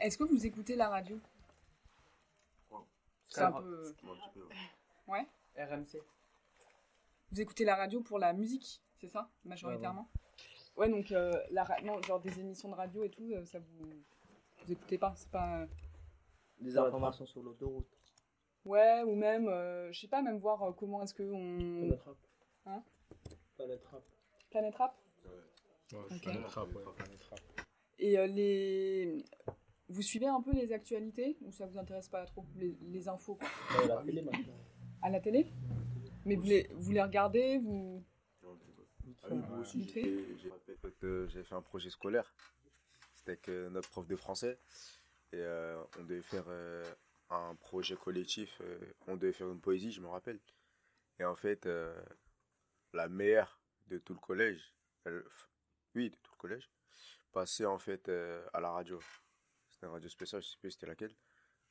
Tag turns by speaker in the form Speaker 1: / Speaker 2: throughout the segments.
Speaker 1: Est-ce que vous écoutez la radio? C'est un peu... Ouais
Speaker 2: RMC.
Speaker 1: Vous écoutez la radio pour la musique, c'est ça, majoritairement? Ouais, donc euh, la ra- non, genre des émissions de radio et tout, euh, ça vous vous écoutez pas, c'est pas. euh,
Speaker 2: Des informations sur l'autoroute.
Speaker 1: Ouais, ou même, euh, je sais pas, même voir euh, comment est-ce que on.
Speaker 2: Planète Rap.
Speaker 1: Hein
Speaker 2: Planète Rap.
Speaker 1: Planète Rap
Speaker 3: Ouais,
Speaker 1: Ok.
Speaker 3: je suis un trap, ouais. Planète Rap.
Speaker 1: Et euh, les. Vous suivez un peu les actualités ou ça vous intéresse pas trop les, les infos? Quoi
Speaker 2: Ouais, la télé maintenant.
Speaker 1: À la télé? Mais vous les, vous les regardez vous...
Speaker 4: Ah oui, moi aussi,
Speaker 1: Vite
Speaker 4: j'ai
Speaker 1: fait.
Speaker 4: un projet scolaire. C'était avec notre prof de français. Et euh, on devait faire euh, un projet collectif. euh, on devait faire une poésie, je me rappelle. Et en fait, euh, la meilleure de tout le collège, oui, de tout le collège, passait en fait euh, à la radio. C'était une radio spéciale, je sais plus c'était laquelle.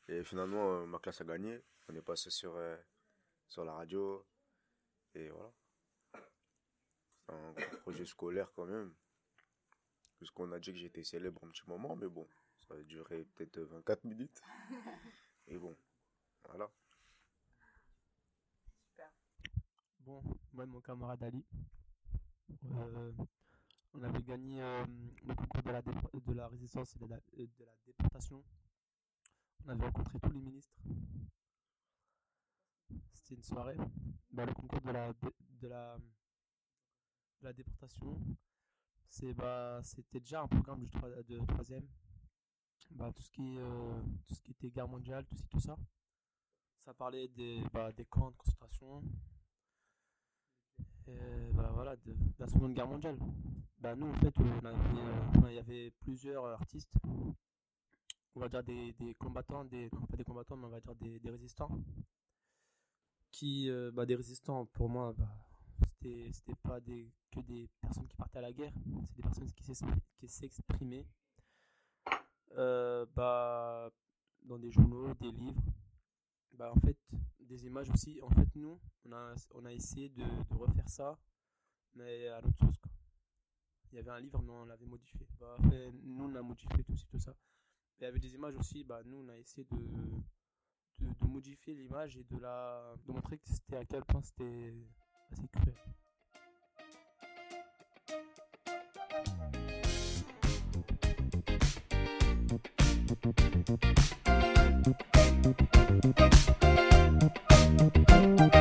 Speaker 4: Et finalement, ma classe a gagné. On est passé sur, sur la radio. Et voilà. C'est un projet scolaire quand même. Puisqu'on a dit que j'étais célèbre un petit moment, mais bon, ça a duré peut-être 24 minutes. Et bon, voilà.
Speaker 5: Bon, moi et mon camarade Ali, euh, on avait gagné euh, le concours de la, dé- de la résistance et de la, et de la déportation. On avait rencontré tous les ministres. C'était une soirée. Bah, le concours de la, dé- de la, de la déportation, c'est bah, c'était déjà un programme du troi- de troisième. Bah, tout, ce qui, euh, tout ce qui était guerre mondiale, tout, tout ça. Ça parlait des, bah, des camps de concentration, bah voilà, de, la Seconde Guerre mondiale. Bah nous, en fait, euh, il y avait plusieurs artistes, on va dire des, combattants, des, non pas des combattants, mais on va dire des, résistants. Qui, euh, bah, des résistants, pour moi, bah, c'était pas des, que des personnes qui partaient à la guerre, c'est des personnes qui s'exprimaient euh, bah, dans des journaux, des livres bah, en fait, des images aussi. En fait, nous, on a, on a essayé de, refaire ça, mais à notre sauce. Quoi. Il y avait un livre, mais on l'avait modifié. Bah, nous, on a modifié tout, tout ça. Et avec des images aussi, bah, nous, on a essayé de, de, de modifier l'image et de, la, de montrer que c'était à quel point c'était assez cruel.
Speaker 6: Thank you.